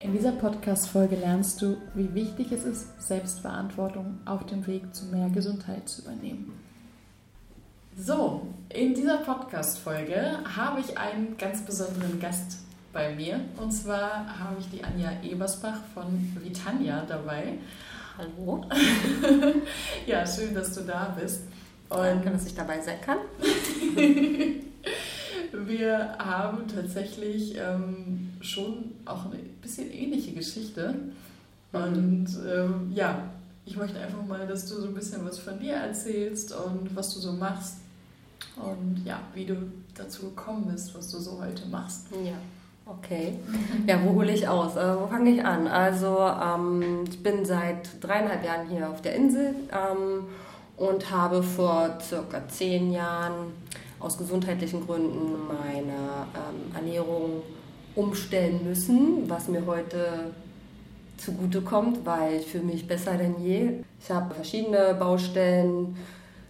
In dieser Podcast-Folge lernst du, wie wichtig es ist, Selbstverantwortung auf dem Weg zu mehr Gesundheit zu übernehmen. So, in dieser Podcast-Folge habe ich einen ganz besonderen Gast bei mir. Und zwar habe ich die Anja Ebersbach von Vitania dabei. Hallo. ja, schön, dass du da bist. Und Danke, dass ich dabei sein kann. Wir haben tatsächlich ähm, schon auch eine bisschen ähnliche Geschichte. Mhm. Und ähm, ja, ich möchte einfach mal, dass du so ein bisschen was von dir erzählst und was du so machst. Und ja, wie du dazu gekommen bist, was du so heute machst. Ja. Okay. Ja, wo hole ich aus? Äh, wo fange ich an? Also, ähm, ich bin seit dreieinhalb Jahren hier auf der Insel ähm, und habe vor circa zehn Jahren aus gesundheitlichen Gründen meine ähm, Ernährung umstellen müssen, was mir heute zugute kommt, weil ich fühle mich besser denn je. Ich habe verschiedene Baustellen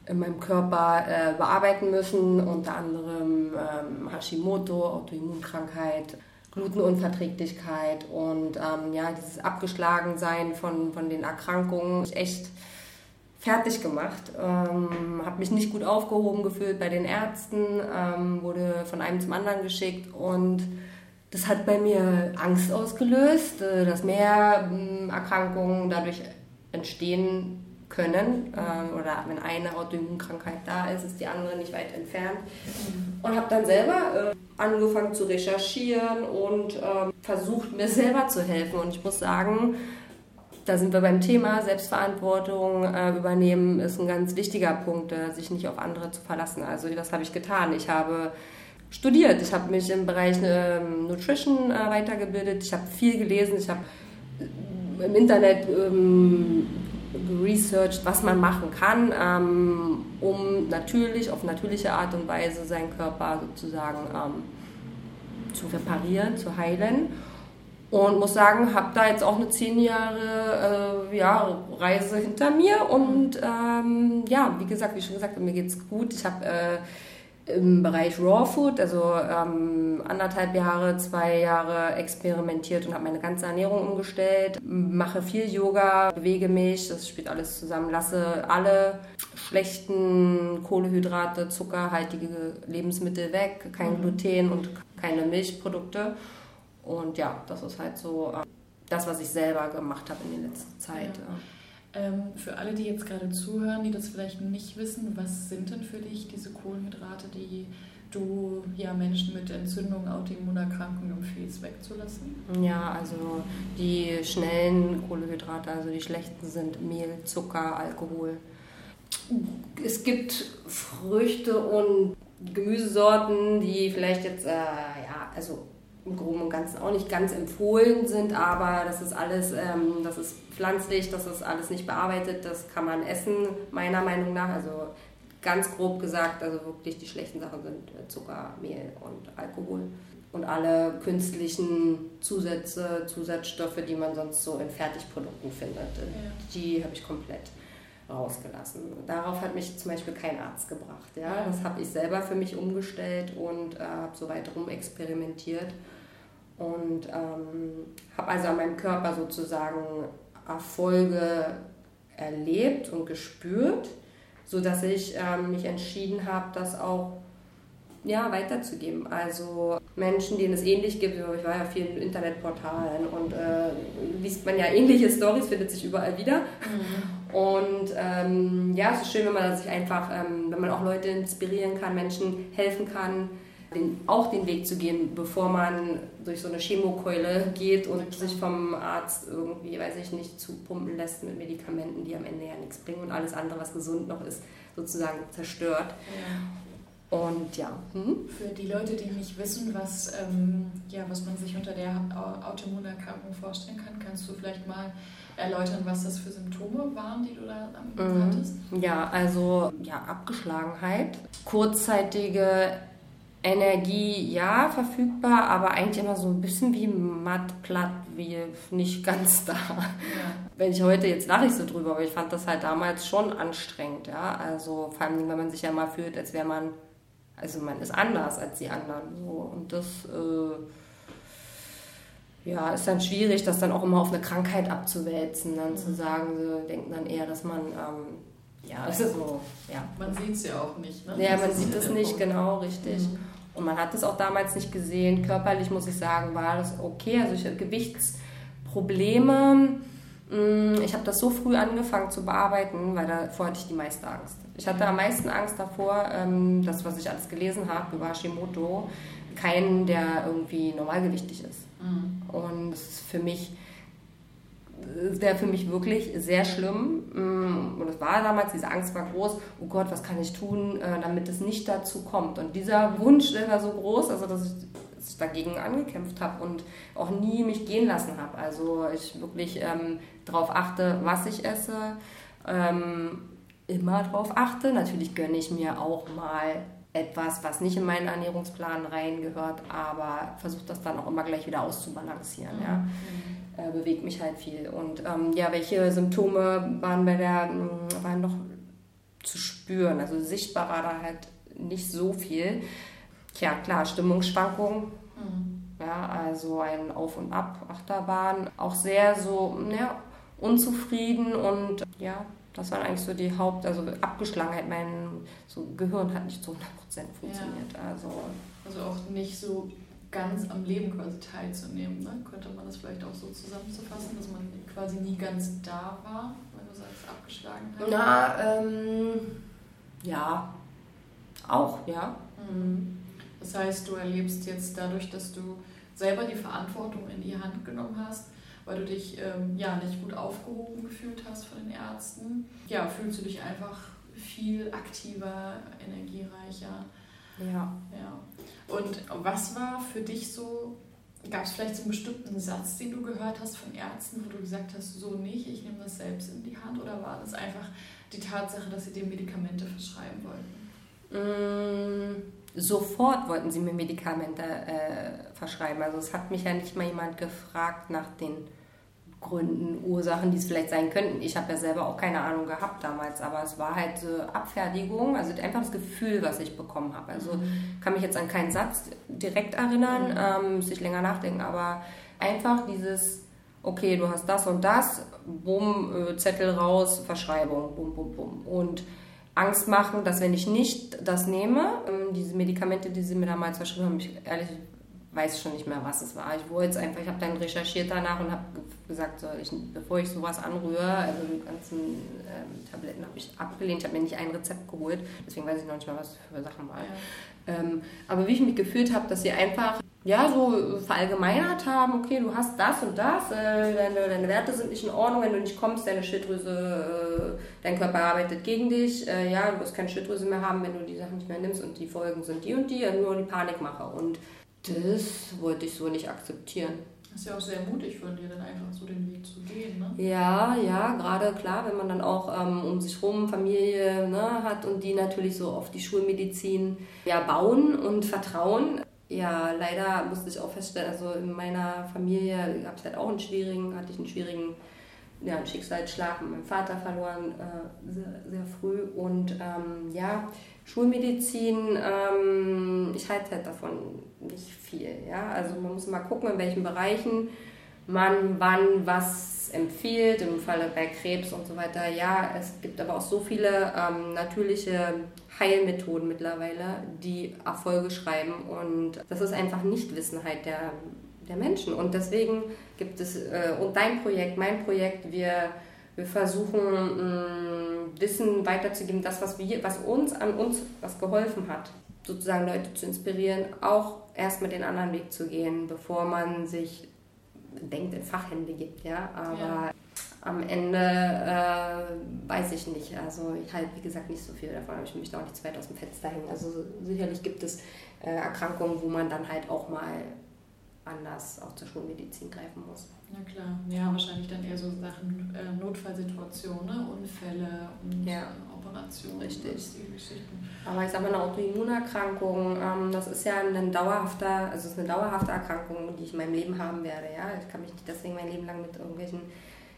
in meinem Körper äh, bearbeiten müssen, unter anderem ähm, Hashimoto, Autoimmunkrankheit, Glutenunverträglichkeit und ähm, ja, dieses Abgeschlagensein von, von den Erkrankungen. Ich echt fertig gemacht, ähm, habe mich nicht gut aufgehoben gefühlt bei den Ärzten, ähm, wurde von einem zum anderen geschickt und das hat bei mir Angst ausgelöst, äh, dass mehr äh, Erkrankungen dadurch entstehen können äh, oder wenn eine Autoimmunkrankheit da ist, ist die andere nicht weit entfernt. Und habe dann selber äh, angefangen zu recherchieren und ähm, versucht mir selber zu helfen. Und ich muss sagen, da sind wir beim Thema Selbstverantwortung äh, übernehmen, ist ein ganz wichtiger Punkt, äh, sich nicht auf andere zu verlassen. Also das habe ich getan. Ich habe studiert, ich habe mich im Bereich äh, Nutrition weitergebildet, ich habe viel gelesen, ich habe äh, im Internet ähm, researched, was man machen kann, ähm, um natürlich auf natürliche Art und Weise seinen Körper sozusagen ähm, zu reparieren, zu heilen. Und muss sagen, habe da jetzt auch eine zehn Jahre äh, ja, Reise hinter mir. Und ähm, ja, wie gesagt, wie schon gesagt, mir geht's gut. Ich habe äh, im Bereich Raw Food, also ähm, anderthalb Jahre, zwei Jahre experimentiert und habe meine ganze Ernährung umgestellt. Mache viel Yoga, bewege mich, das spielt alles zusammen. Lasse alle schlechten Kohlehydrate, zuckerhaltige Lebensmittel weg, kein mhm. Gluten und keine Milchprodukte. Und ja, das ist halt so äh, das, was ich selber gemacht habe in der letzten Zeit. Ja. Ähm, für alle, die jetzt gerade zuhören, die das vielleicht nicht wissen, was sind denn für dich diese Kohlenhydrate, die du ja Menschen mit Entzündung, Autoimmunerkrankungen empfiehlst, wegzulassen? Ja, also die schnellen Kohlenhydrate, also die schlechten sind Mehl, Zucker, Alkohol. Es gibt Früchte und Gemüsesorten, die vielleicht jetzt, äh, ja, also im Groben und Ganzen auch nicht ganz empfohlen sind, aber das ist alles, ähm, das ist pflanzlich, das ist alles nicht bearbeitet, das kann man essen, meiner Meinung nach. Also ganz grob gesagt, also wirklich die schlechten Sachen sind äh, Zucker, Mehl und Alkohol. Und alle künstlichen Zusätze, Zusatzstoffe, die man sonst so in Fertigprodukten findet, ja. die habe ich komplett rausgelassen. Darauf hat mich zum Beispiel kein Arzt gebracht. Ja? Das habe ich selber für mich umgestellt und äh, habe so weit rum experimentiert und ähm, habe also an meinem Körper sozusagen Erfolge erlebt und gespürt, sodass ich ähm, mich entschieden habe, das auch ja, weiterzugeben. Also Menschen, denen es ähnlich gibt, ich war ja viel in Internetportalen und äh, liest man ja ähnliche Stories, findet sich überall wieder. Mhm. Und ähm, ja, es ist schön, wenn man sich einfach, ähm, wenn man auch Leute inspirieren kann, Menschen helfen kann, den, auch den Weg zu gehen, bevor man durch so eine Chemokeule geht und sich vom Arzt irgendwie, weiß ich nicht, zupumpen lässt mit Medikamenten, die am Ende ja nichts bringen und alles andere, was gesund noch ist, sozusagen zerstört. Ja. Und ja. Hm? Für die Leute, die nicht wissen, was, ähm, ja, was man sich unter der Autoimmunerkrankung vorstellen kann, kannst du vielleicht mal erläutern, was das für Symptome waren, die du da mhm. hattest? Ja, also ja, Abgeschlagenheit, kurzzeitige Energie ja verfügbar, aber eigentlich immer so ein bisschen wie matt, platt, wie nicht ganz da. Ja. Wenn ich heute jetzt lache ich so drüber, aber ich fand das halt damals schon anstrengend, ja. Also vor allem, wenn man sich ja mal fühlt, als wäre man, also man ist anders als die anderen. So. Und das, äh, ja, ist dann schwierig, das dann auch immer auf eine Krankheit abzuwälzen, dann mhm. zu sagen, sie denken dann eher, dass man, ähm, ja, ist so, ja. Man sieht es ja auch nicht, ne? Ja, man sieht es nicht, genau, richtig. Mhm. Und man hat es auch damals nicht gesehen. Körperlich muss ich sagen, war das okay. Also ich hatte Gewichtsprobleme. Mm, ich habe das so früh angefangen zu bearbeiten, weil davor hatte ich die meiste Angst. Ich hatte am meisten Angst davor, ähm, das, was ich alles gelesen habe über Hashimoto, keinen, der irgendwie normalgewichtig ist. Mhm. Und das ist für mich wäre für mich wirklich sehr schlimm. Mm, und es war damals, diese Angst war groß, oh Gott, was kann ich tun, äh, damit es nicht dazu kommt. Und dieser Wunsch der war so groß, also dass ich, dagegen angekämpft habe und auch nie mich gehen lassen habe. Also ich wirklich ähm, darauf achte, was ich esse, ähm, immer darauf achte. Natürlich gönne ich mir auch mal etwas, was nicht in meinen Ernährungsplan reingehört, aber versuche das dann auch immer gleich wieder auszubalancieren. Mhm. Äh, bewegt mich halt viel. Und ähm, ja, welche Symptome waren bei der, mm, waren noch zu spüren? Also sichtbar war da halt nicht so viel. Tja, klar, Stimmungsschwankungen. Mhm. Ja, also ein Auf und Ab, Achterbahn. Auch sehr so, ja, unzufrieden und ja, das waren eigentlich so die Haupt-, also Abgeschlagenheit. Mein so Gehirn hat nicht zu 100% funktioniert. Ja. Also, also auch nicht so ganz am Leben quasi teilzunehmen. Ne? Könnte man das vielleicht auch so zusammenzufassen, dass man quasi nie ganz da war, wenn du sagst, abgeschlagen hat? Na, ähm, ja, auch, ja. Mhm. Das heißt, du erlebst jetzt dadurch, dass du selber die Verantwortung in die Hand genommen hast, weil du dich ähm, ja nicht gut aufgehoben gefühlt hast von den Ärzten. Ja, fühlst du dich einfach viel aktiver, energiereicher. Ja. ja. Und was war für dich so, gab es vielleicht so einen bestimmten Satz, den du gehört hast von Ärzten, wo du gesagt hast, so nicht, ich nehme das selbst in die Hand? Oder war das einfach die Tatsache, dass sie dir Medikamente verschreiben wollten? Mm, sofort wollten sie mir Medikamente äh, verschreiben. Also es hat mich ja nicht mal jemand gefragt nach den Gründen, Ursachen, die es vielleicht sein könnten. Ich habe ja selber auch keine Ahnung gehabt damals, aber es war halt so Abfertigung, also einfach das Gefühl, was ich bekommen habe. Also mhm. kann mich jetzt an keinen Satz direkt erinnern, mhm. ähm, muss ich länger nachdenken, aber einfach dieses, okay, du hast das und das, bumm, äh, Zettel raus, Verschreibung, bumm, bumm, bumm. Und Angst machen, dass wenn ich nicht das nehme, ähm, diese Medikamente, die sie mir damals verschrieben haben, ich ehrlich weiß schon nicht mehr, was es war. Ich wollte es einfach, ich habe dann recherchiert danach und habe gesagt, so, ich, bevor ich sowas anrühre, also die ganzen ähm, Tabletten habe ich abgelehnt. Ich habe mir nicht ein Rezept geholt, deswegen weiß ich noch nicht mehr, was für Sachen waren. Ja. Ähm, aber wie ich mich gefühlt habe, dass sie einfach ja, so verallgemeinert haben, okay, du hast das und das, äh, deine, deine, Werte sind nicht in Ordnung, wenn du nicht kommst, deine Schilddrüse, äh, dein Körper arbeitet gegen dich, äh, ja, du wirst keine Schilddrüse mehr haben, wenn du die Sachen nicht mehr nimmst und die Folgen sind die und die, nur die Panikmache. Und das wollte ich so nicht akzeptieren. Das ist ja auch sehr mutig von dir, dann einfach so den Weg zu gehen, ne? Ja, ja, gerade klar, wenn man dann auch ähm, um sich rum Familie ne, hat und die natürlich so auf die Schulmedizin ja, bauen und vertrauen. Ja, leider musste ich auch feststellen, also in meiner Familie gab es halt auch einen schwierigen, hatte ich einen schwierigen ja, einen Schicksalsschlag mit meinem Vater verloren, äh, sehr, sehr früh. Und ähm, ja, Schulmedizin, ähm, ich halte halt davon nicht viel. Ja? Also man muss mal gucken, in welchen Bereichen man wann was empfiehlt, im Falle bei Krebs und so weiter. Ja, es gibt aber auch so viele ähm, natürliche Heilmethoden mittlerweile, die Erfolge schreiben und das ist einfach Nichtwissenheit der, der Menschen. Und deswegen gibt es, äh, und dein Projekt, mein Projekt, wir wir versuchen mh, Wissen weiterzugeben, das, was, wir, was uns an uns was geholfen hat, sozusagen Leute zu inspirieren, auch erst mit den anderen Weg zu gehen, bevor man sich denkt, in Fachhände gibt. Ja? Aber ja. am Ende äh, weiß ich nicht. Also ich halte, wie gesagt, nicht so viel davon, aber ich möchte auch nicht zu weit aus dem Fenster hängen. Also sicherlich gibt es äh, Erkrankungen, wo man dann halt auch mal anders auch zur Schulmedizin greifen muss. Na klar, ja, wahrscheinlich dann eher so Sachen, äh, Notfallsituationen, ne? Unfälle und ja. Äh, Operationen. Richtig. Aber ich sage mal, eine Autoimmunerkrankung, ähm, das ist ja ein dauerhafter, also es ist eine dauerhafte Erkrankung, die ich in meinem Leben haben werde. Ja? Ich kann mich nicht deswegen mein Leben lang mit irgendwelchen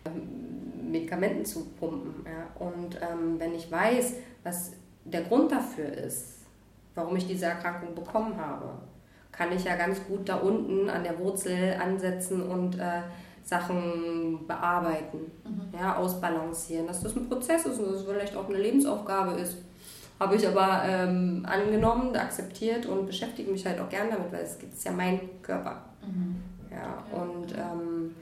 ähm, Medikamenten zupumpen. Ja? Und ähm, wenn ich weiß, was der Grund dafür ist, warum ich diese Erkrankung bekommen habe, kann ich ja ganz gut da unten an der Wurzel ansetzen und äh, Sachen bearbeiten, mhm. ja, ausbalancieren. Dass das ein Prozess ist und dass es vielleicht auch eine Lebensaufgabe ist. Habe ich aber ähm, angenommen, akzeptiert und beschäftige mich halt auch gern damit, weil es ist ja mein Körper. Mhm. Ja, und ähm,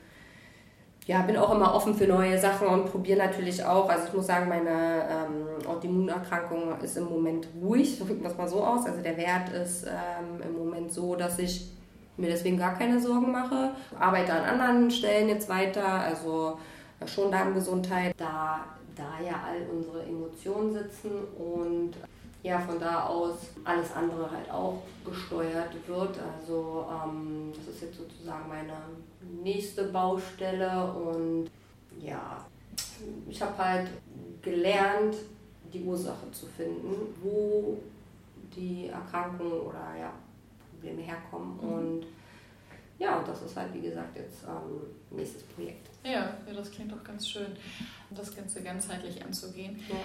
ja, bin auch immer offen für neue Sachen und probiere natürlich auch. Also ich muss sagen, meine ähm, Autoimmunerkrankung ist im Moment ruhig, drücken wir es mal so aus. Also der Wert ist ähm, im Moment so, dass ich mir deswegen gar keine Sorgen mache. Arbeite an anderen Stellen jetzt weiter, also äh, schon Darmgesundheit, da, da ja all unsere Emotionen sitzen und ja, von da aus alles andere halt auch gesteuert wird. Also ähm, das ist jetzt sozusagen meine nächste Baustelle und ja, ich habe halt gelernt, die Ursache zu finden, wo die Erkrankungen oder ja, Probleme herkommen. Mhm. Und ja, und das ist halt, wie gesagt, jetzt ähm, nächstes Projekt. Ja, ja, das klingt doch ganz schön, das Ganze ganzheitlich anzugehen. Ja.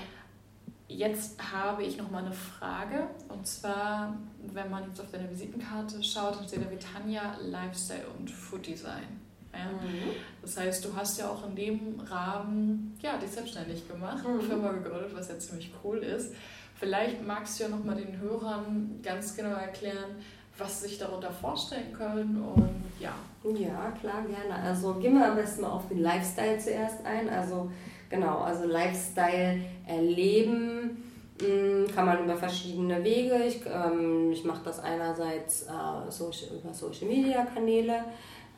Jetzt habe ich noch mal eine Frage. Und zwar, wenn man jetzt auf deine Visitenkarte schaut, dann steht da Vitania Lifestyle und Food Design. Ja? Mhm. Das heißt, du hast ja auch in dem Rahmen ja, dich selbstständig gemacht, mhm. eine Firma gegründet, was ja ziemlich cool ist. Vielleicht magst du ja noch mal den Hörern ganz genau erklären, was sie sich darunter vorstellen können und ja. Ja, klar, gerne. Also gehen wir am besten mal auf den Lifestyle zuerst ein. Also genau, also Lifestyle erleben hm, kann man über verschiedene Wege. Ich, ähm, ich mache das einerseits äh, Social, über Social Media Kanäle,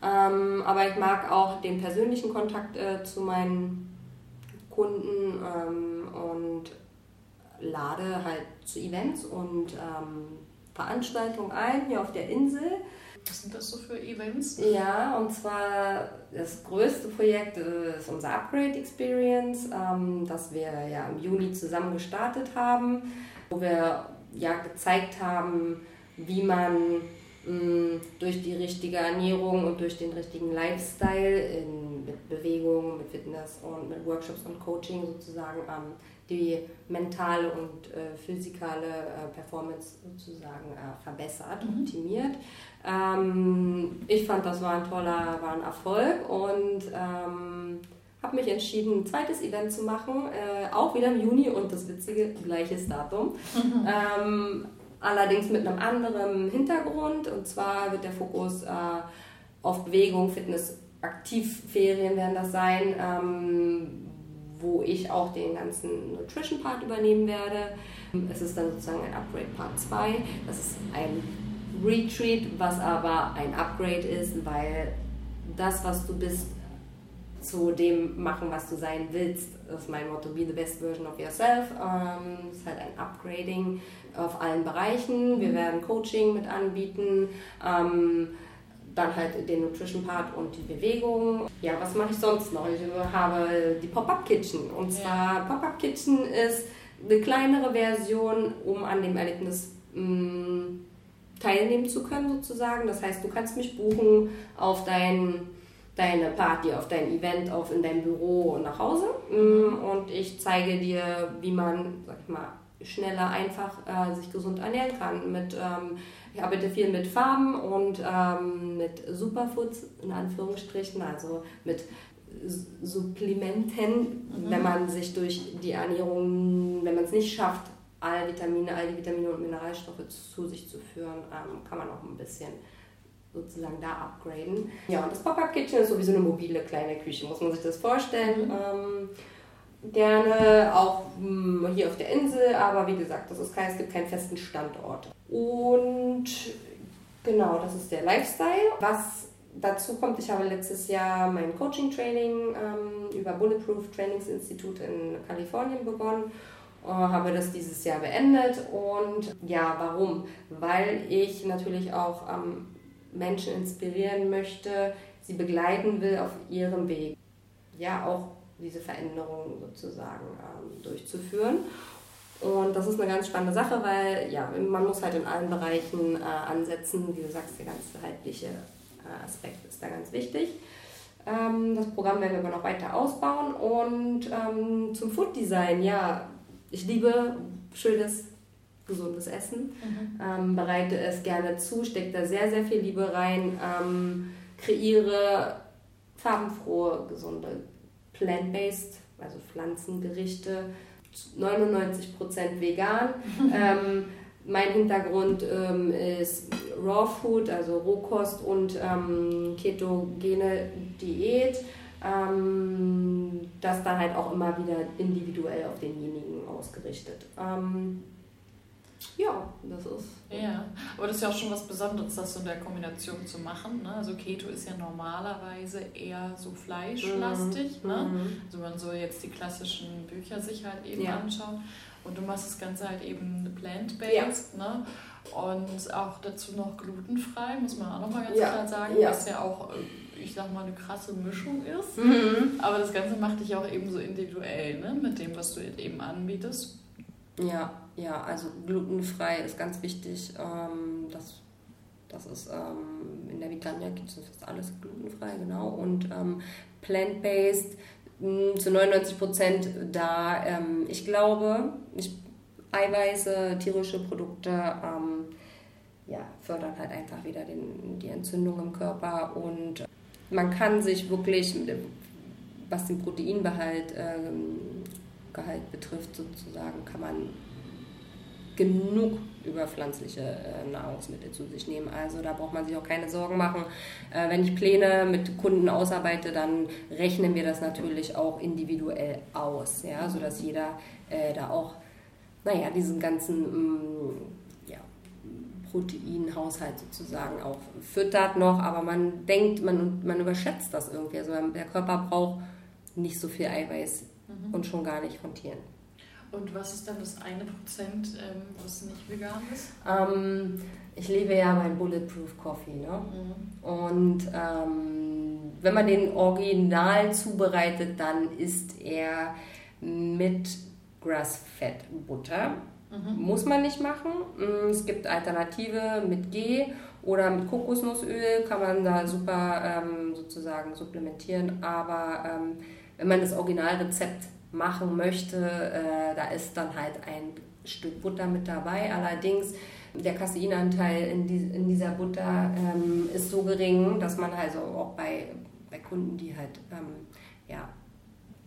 ähm, aber ich mag auch den persönlichen Kontakt äh, zu meinen Kunden ähm, und lade halt zu Events und ähm, Veranstaltungen ein hier auf der Insel. Was sind das so für Events? Ja, und zwar das größte Projekt ist unser Upgrade Experience, ähm, das wir ja im Juni zusammen gestartet haben, wo wir ja gezeigt haben, wie man mh, durch die richtige Ernährung und durch den richtigen Lifestyle in, mit Bewegung, mit Fitness und mit Workshops und Coaching sozusagen ähm, die mentale und äh, physikale äh, Performance sozusagen äh, verbessert, mhm. optimiert. Ähm, ich fand, das war ein toller, war ein Erfolg und ähm, habe mich entschieden, ein zweites Event zu machen, äh, auch wieder im Juni und das witzige, gleiches Datum. Mhm. Ähm, allerdings mit einem anderen Hintergrund und zwar wird der Fokus äh, auf Bewegung, Fitness, Aktivferien werden das sein ähm, wo ich auch den ganzen Nutrition-Part übernehmen werde. Es ist dann sozusagen ein Upgrade Part 2. Das ist ein Retreat, was aber ein Upgrade ist, weil das, was du bist, zu dem machen, was du sein willst. Das ist mein Motto, be the best version of yourself. Ähm, ist halt ein Upgrading auf allen Bereichen. Wir werden Coaching mit anbieten. Dann halt den Nutrition Part und die Bewegung. Ja, was mache ich sonst noch? Ich habe die Pop-Up Kitchen. Und zwar ja. Pop-Up Kitchen ist eine kleinere Version, um an dem Erlebnis mh, mm, teilnehmen zu können sozusagen. Das heißt, du kannst mich buchen auf dein, deine Party, auf dein Event, auf in dein Büro und nach Hause. Mhm. Und ich zeige dir, wie man, sag ich mal, schneller, einfach äh, sich gesund ernähren kann mit ähm, ich arbeite viel mit Farben und ähm, mit Superfoods in Anführungsstrichen, also mit Supplementen, mhm. wenn man sich durch die Ernährung, wenn man es nicht schafft, alle Vitamine, all die Vitamine und Mineralstoffe zu sich zu führen, ähm, kann man auch ein bisschen sozusagen da upgraden. Ja, und das Pop-Up Kitchen ist sowieso eine mobile kleine Küche, muss man sich das vorstellen. Mhm. Ähm, gerne auch mh, hm, hier auf der Insel, aber wie gesagt, das ist kein, es gibt keinen festen Standort. Und genau, das ist der Lifestyle. Was dazu kommt, ich habe letztes Jahr mein Coaching-Training ähm, über Bulletproof Trainingsinstitut in Kalifornien begonnen. Äh, habe das dieses Jahr beendet und ja, warum? Weil ich natürlich auch ähm, Menschen inspirieren möchte, sie begleiten will auf ihrem Weg. Ja, auch diese Veränderung sozusagen ähm, durchzuführen. Und das ist eine ganz spannende Sache, weil ja, man muss halt in allen Bereichen äh, ansetzen. Wie du sagst, der ganzheitliche äh, Aspekt ist da ganz wichtig. Ähm, das Programm werden wir aber noch weiter ausbauen. Und ähm, zum Food Design, ja, ich liebe schönes gesundes Essen. Mhm. Ähm, bereite es gerne zu, stecke da sehr, sehr viel Liebe rein, ähm, kreiere farbenfrohe, gesunde Plant-based, also Pflanzengerichte, 99% vegan. ähm, mein Hintergrund ähm, ist Raw Food, also Rohkost und ähm, ketogene Diät. Ähm, das dann halt auch immer wieder individuell auf denjenigen ausgerichtet. Ja, das ist. Ja, aber das ist ja auch schon was Besonderes, das so in der Kombination zu machen. Ne? Also Keto ist ja normalerweise eher so fleischlastig. Mhm. Ne? Mhm. Also man soll jetzt die klassischen Bücher sich halt eben ja. anschauen. Und du machst das Ganze halt eben plant-based. Ja. Ne? Und auch dazu noch glutenfrei, muss man auch nochmal ganz ja. klar sagen, ja. was ja auch, äh, ich sag mal, eine krasse Mischung ist. Mhm. Aber das Ganze macht dich auch eben so individuell, ne? mit dem, was du eben anbietest. Ja, ja, also glutenfrei ist ganz wichtig. Ähm, das, das ist ähm, in der Vitania gibt es fast alles glutenfrei, genau. Und ähm, plant-based hm, zu 99 Prozent da. Ähm, ich glaube, ich, Eiweiße, tierische Produkte ähm, ja, fördern halt einfach wieder den, die Entzündung im Körper und man kann sich wirklich, was den Proteinbehalt ähm, Gehalt betrifft, sozusagen, kann man genug über pflanzliche äh, Nahrungsmittel zu sich nehmen. Also da braucht man sich auch keine Sorgen machen. Äh, wenn ich Pläne mit Kunden ausarbeite, dann rechnen wir das natürlich auch individuell aus, ja, sodass jeder äh, da auch, naja, diesen ganzen mm, ja, Proteinhaushalt sozusagen auch füttert noch, aber man denkt, man, man überschätzt das irgendwie. Also der Körper braucht nicht so viel Eiweiß mhm. und schon gar nicht von Tieren. Und was ist dann das eine Prozent, ähm, was nicht vegan ist? Ähm, ich liebe ja meinen Bulletproof Coffee. Ne? Mhm. Und ähm, wenn man den original zubereitet, dann ist er mit Grass-Fed Butter. Mhm. Muss man nicht machen. Mm, es gibt Alternative mit G oder mit Kokosnussöl kann man da super ähm, sozusagen supplementieren. Aber ähm, wenn man das Originalrezept machen möchte, äh, da ist dann halt ein Stück Butter mit dabei. Allerdings der Caseinanteil in, die, in dieser Butter ähm, ist so gering, dass man also auch bei, bei Kunden, die halt ähm, ja,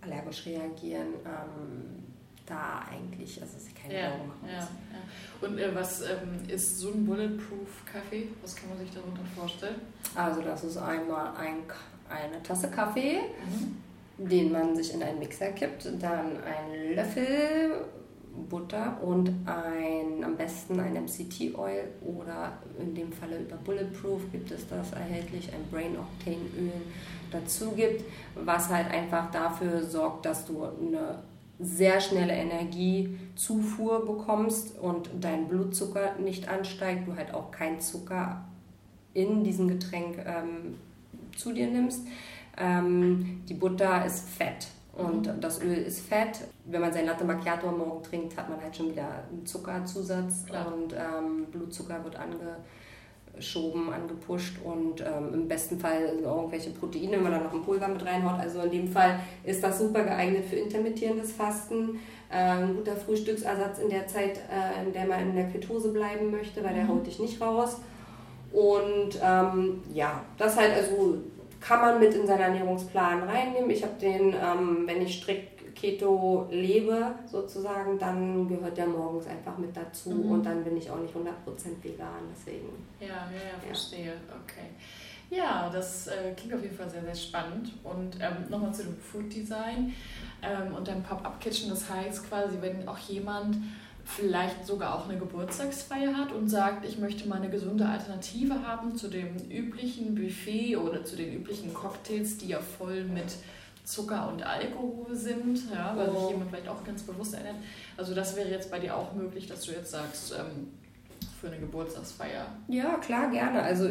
allergisch reagieren, ähm, da eigentlich, also sich keine ja, Sorgen machen ja, ja. Und äh, was ähm, ist so ein Bulletproof-Kaffee? Was kann man sich darunter vorstellen? Also das ist einmal ein, eine Tasse Kaffee. Mhm den man sich in einen Mixer kippt, dann einen Löffel Butter und ein, am besten ein MCT-Oil oder in dem Falle über Bulletproof gibt es das erhältlich, ein Brain Octane Öl dazu gibt, was halt einfach dafür sorgt, dass du eine sehr schnelle Energiezufuhr bekommst und dein Blutzucker nicht ansteigt, du halt auch keinen Zucker in diesem Getränk ähm, zu dir nimmst. Ähm, die Butter ist fett und das Öl ist fett. Wenn man sein Latte Macchiato am Morgen trinkt, hat man halt schon wieder einen Zuckerzusatz Klar. und ähm, Blutzucker wird angeschoben, angepusht und ähm, im besten Fall irgendwelche Proteine, wenn man da noch ein Pulver mit reinhaut. Also in dem Fall ist das super geeignet für intermittierendes Fasten. Äh, ein guter Frühstücksersatz in der Zeit, äh, in der man in der Ketose bleiben möchte, weil der mhm. haut dich nicht raus. Und ähm, ja, das halt also kann man mit in seinen Ernährungsplan reinnehmen. Ich habe den, ähm, wenn ich strikt Keto lebe, sozusagen, dann gehört der morgens einfach mit dazu mhm. und dann bin ich auch nicht 100% vegan, deswegen. Ja, ja, ja, verstehe, okay. Ja, das äh, klingt auf jeden Fall sehr, sehr spannend. Und ähm, nochmal zu dem Food Design ähm, und dem Pop-Up Kitchen. Das heißt quasi, wenn auch jemand vielleicht sogar auch eine Geburtstagsfeier hat und sagt, ich möchte mal eine gesunde Alternative haben zu dem üblichen Buffet oder zu den üblichen Cocktails, die ja voll mit Zucker und Alkohol sind, ja, weil sich oh. jemand vielleicht auch ganz bewusst erinnert. Also das wäre jetzt bei dir auch möglich, dass du jetzt sagst, ähm, für eine Geburtstagsfeier. Ja, klar, gerne. Also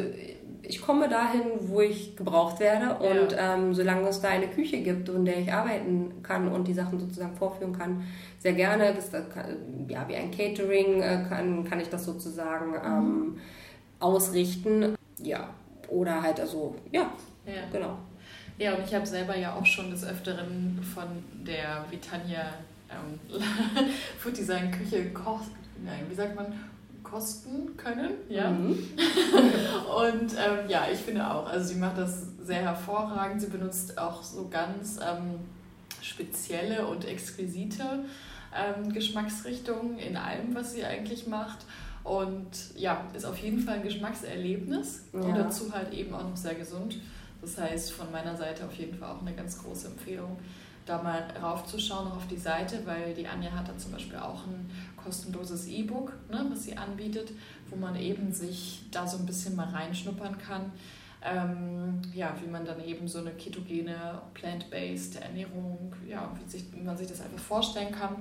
ich komme dahin, wo ich gebraucht werde und ja. ähm, solange es da eine Küche gibt, in der ich arbeiten kann und die Sachen sozusagen vorführen kann, sehr gerne. Das, das kann, ja, wie ein Catering äh, kann, kann ich das sozusagen mhm. ähm, ausrichten. Ja, oder halt also, ja, ja. genau. Ja, und ich habe selber ja auch schon des Öfteren von der Vitania ähm, Food Design Küche nein, wie sagt man, kosten können. Ja. Mhm. und ähm, ja, ich finde auch, also sie macht das sehr hervorragend. Sie benutzt auch so ganz ähm, spezielle und exquisite ähm, Geschmacksrichtungen in allem, was sie eigentlich macht. Und ja, ist auf jeden Fall ein Geschmackserlebnis ja. und dazu halt eben auch noch sehr gesund. Das heißt, von meiner Seite auf jeden Fall auch eine ganz große Empfehlung, da mal raufzuschauen, noch auf die Seite, weil die Anja hat da zum Beispiel auch ein kostenloses E-Book, ne, was sie anbietet, wo man eben sich da so ein bisschen mal reinschnuppern kann. Ähm, ja, wie man dann eben so eine ketogene, plant-based Ernährung, ja, wie, sich, wie man sich das einfach vorstellen kann.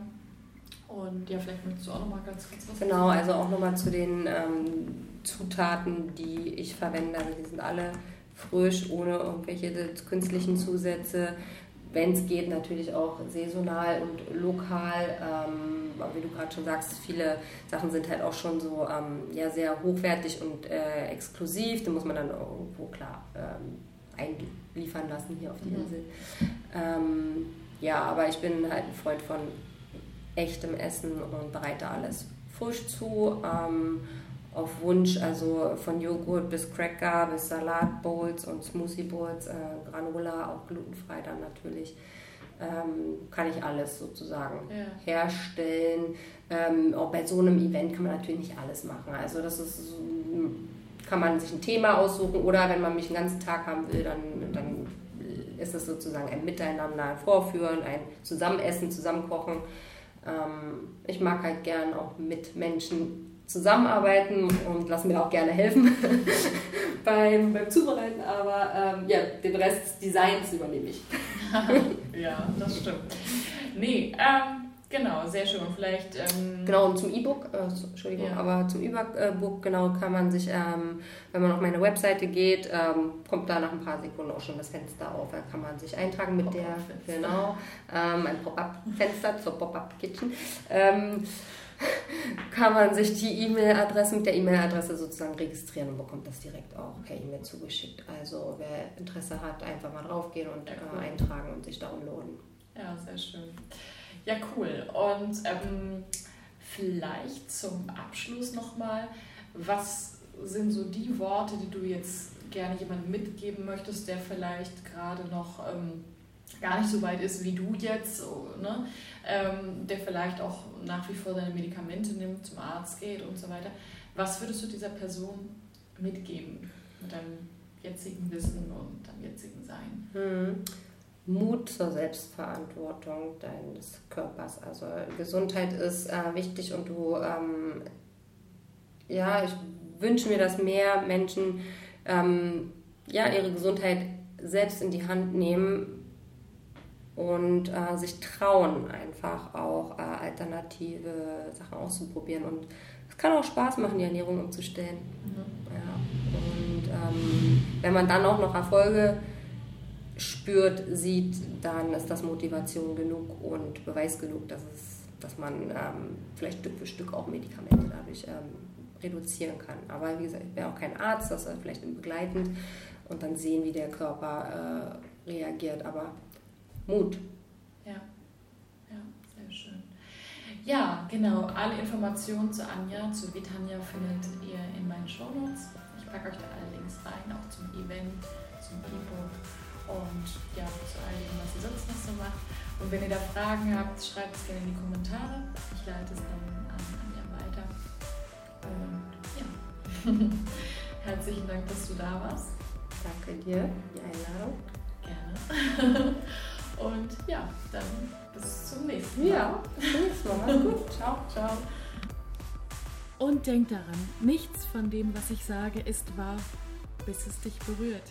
Und ja, vielleicht möchtest du auch nochmal ganz kurz was Genau, also auch nochmal zu den ähm, Zutaten, die ich verwende. Also die sind alle frisch, ohne irgendwelche künstlichen Zusätze. Wenn es geht, natürlich auch saisonal und lokal. Ähm, aber wie du gerade schon sagst, viele Sachen sind halt auch schon so ähm, ja, sehr hochwertig und äh, exklusiv. Da muss man dann irgendwo klar ähm, einliefern lassen hier auf die mhm. Insel. Ähm, ja, aber ich bin halt ein Freund von echtem Essen und bereite alles frisch zu. Ähm, auf Wunsch, also von Joghurt bis Cracker bis Salatbowls und Smoothie Bowls, äh, Granola, auch glutenfrei dann natürlich. Ähm, kann ich alles sozusagen ja. herstellen. Ähm, auch bei so einem Event kann man natürlich nicht alles machen. Also das ist kann man sich ein Thema aussuchen oder wenn man mich den ganzen Tag haben will, dann, dann ist es sozusagen ein Miteinander, ein Vorführen, ein Zusammenessen, Zusammenkochen. Ähm, ich mag halt gern auch mit Menschen zusammenarbeiten und lasse mir auch gerne helfen beim, beim Zubereiten, aber ähm, ja, den Rest des Designs übernehme ich. ja, das stimmt. Nee, ähm, genau, sehr schön. Vielleicht. Ähm, genau, und zum E-Book, äh, Entschuldigung, ja. aber zum E-Book genau kann man sich, ähm, wenn man auf meine Webseite geht, ähm, kommt da nach ein paar Sekunden auch schon das Fenster auf. Da kann man sich eintragen mit der, genau, ähm, ein Pop-Up-Fenster zur Pop-Up-Kitchen. Kann man sich die E-Mail-Adresse mit der E-Mail-Adresse sozusagen registrieren und bekommt das direkt auch per E-Mail zugeschickt. Also wer Interesse hat, einfach mal draufgehen und äh, eintragen und sich downloaden. Ja, sehr schön. Ja, cool. Und ähm, vielleicht zum Abschluss nochmal, was sind so die Worte, die du jetzt gerne jemandem mitgeben möchtest, der vielleicht gerade noch ähm, gar nicht so weit ist wie du jetzt, ne? Ähm, der vielleicht auch nach wie vor seine Medikamente nimmt, zum Arzt geht und so weiter. Was würdest du dieser Person mitgeben mit deinem jetzigen Wissen und deinem jetzigen Sein? Hm. Mut zur Selbstverantwortung deines Körpers. Also Gesundheit ist äh, wichtig und du, ähm, ja, ich wünsche mir, dass mehr Menschen ähm, ja, ihre Gesundheit selbst in die Hand nehmen und äh, sich trauen, einfach auch äh, alternative Sachen auszuprobieren. Und es kann auch Spaß machen, die Ernährung umzustellen. Mhm. Ja. Und ähm, wenn man dann auch noch Erfolge spürt, sieht, dann ist das Motivation genug und Beweis genug, dass, es, dass man ähm, vielleicht Stück für Stück auch Medikamente dadurch ähm, reduzieren kann. Aber wie gesagt, ich bin auch kein Arzt, das ist vielleicht begleitend und dann sehen, wie der Körper äh, reagiert. Aber Mut. Ja, ja, sehr schön. Ja, genau. Alle Informationen zu Anja, zu Vitanja findet ihr in meinen Shownotes. Ich packe euch da alle Links rein, auch zum Event, zum E-Book und ja, zu all dem, was sie sonst noch so macht. Und wenn ihr da Fragen habt, schreibt es gerne in die Kommentare. Ich leite es dann an Anja weiter. Und ja, herzlichen Dank, dass du da warst. Danke dir, die Einladung. Gerne. Und ja, dann bis zum nächsten Mal. Ja, bis zum nächsten Mal. Mach's gut. Ciao. Ciao. Und denk daran, nichts von dem, was ich sage, ist wahr, bis es dich berührt.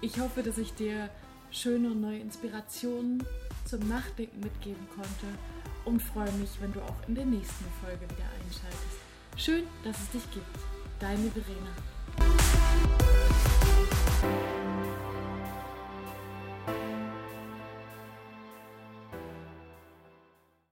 Ich hoffe, dass ich dir schöne und neue Inspirationen zum Nachdenken mitgeben konnte und freue mich, wenn du auch in der nächsten Folge wieder einschaltest. Schön, dass es dich gibt. Deine Verena.